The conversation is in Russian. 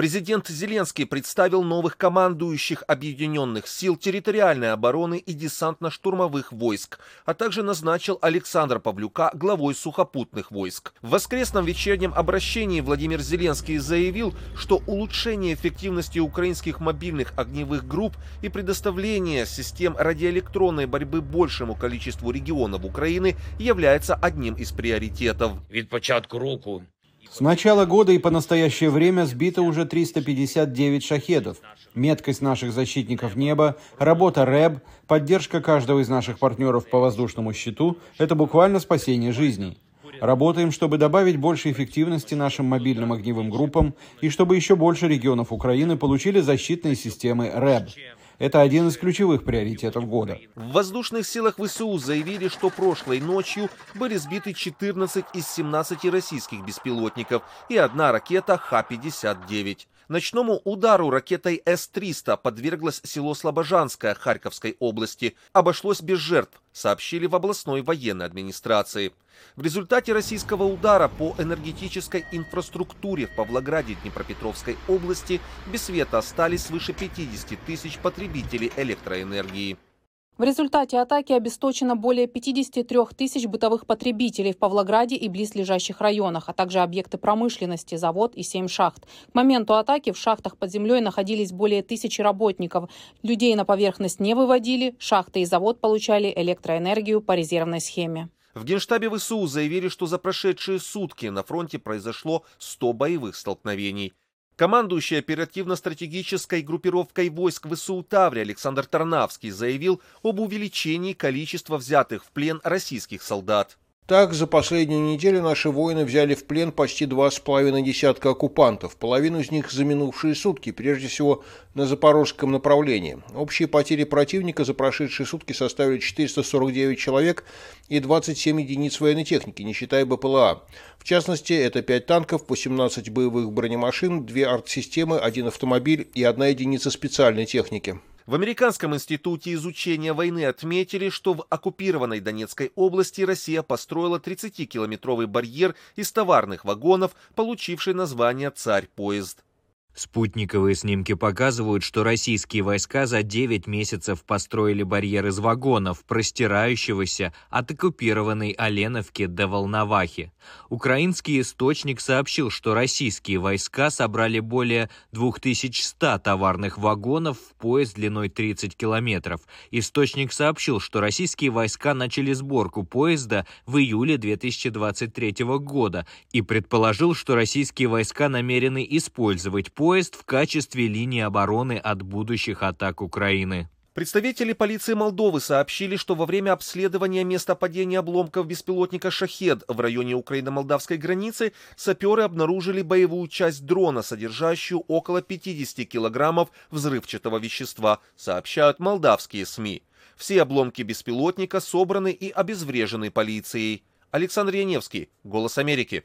Президент Зеленский представил новых командующих Объединенных сил территориальной обороны и десантно-штурмовых войск, а также назначил Александра Павлюка главой сухопутных войск. В воскресном вечернем обращении Владимир Зеленский заявил, что улучшение эффективности украинских мобильных огневых групп и предоставление систем радиоэлектронной борьбы большему количеству регионов Украины является одним из приоритетов. Від початку року с начала года и по настоящее время сбито уже 359 шахедов. Меткость наших защитников неба, работа РЭБ, поддержка каждого из наших партнеров по воздушному щиту – это буквально спасение жизней. Работаем, чтобы добавить больше эффективности нашим мобильным огневым группам и чтобы еще больше регионов Украины получили защитные системы РЭБ. Это один из ключевых приоритетов года. В воздушных силах ВСУ заявили, что прошлой ночью были сбиты 14 из 17 российских беспилотников и одна ракета Х-59. Ночному удару ракетой С-300 подверглось село Слобожанское Харьковской области. Обошлось без жертв, сообщили в областной военной администрации. В результате российского удара по энергетической инфраструктуре в Павлограде Днепропетровской области без света остались свыше 50 тысяч потребителей электроэнергии. В результате атаки обесточено более 53 тысяч бытовых потребителей в Павлограде и близлежащих районах, а также объекты промышленности, завод и 7 шахт. К моменту атаки в шахтах под землей находились более тысячи работников. Людей на поверхность не выводили, шахты и завод получали электроэнергию по резервной схеме. В Генштабе ВСУ заявили, что за прошедшие сутки на фронте произошло 100 боевых столкновений. Командующий оперативно-стратегической группировкой войск ВСУ Таври Александр Тарнавский заявил об увеличении количества взятых в плен российских солдат. Так, за последнюю неделю наши воины взяли в плен почти два с половиной десятка оккупантов, половину из них за минувшие сутки, прежде всего на запорожском направлении. Общие потери противника за прошедшие сутки составили 449 человек и 27 единиц военной техники, не считая БПЛА. В частности, это 5 танков, 18 боевых бронемашин, 2 артсистемы, один автомобиль и одна единица специальной техники. В Американском институте изучения войны отметили, что в оккупированной Донецкой области Россия построила 30-километровый барьер из товарных вагонов, получивший название «Царь-поезд». Спутниковые снимки показывают, что российские войска за 9 месяцев построили барьер из вагонов, простирающегося от оккупированной Оленовки до Волновахи. Украинский источник сообщил, что российские войска собрали более 2100 товарных вагонов в поезд длиной 30 километров. Источник сообщил, что российские войска начали сборку поезда в июле 2023 года и предположил, что российские войска намерены использовать поезд в качестве линии обороны от будущих атак Украины. Представители полиции Молдовы сообщили, что во время обследования места падения обломков беспилотника «Шахед» в районе украино-молдавской границы саперы обнаружили боевую часть дрона, содержащую около 50 килограммов взрывчатого вещества, сообщают молдавские СМИ. Все обломки беспилотника собраны и обезврежены полицией. Александр Яневский, «Голос Америки».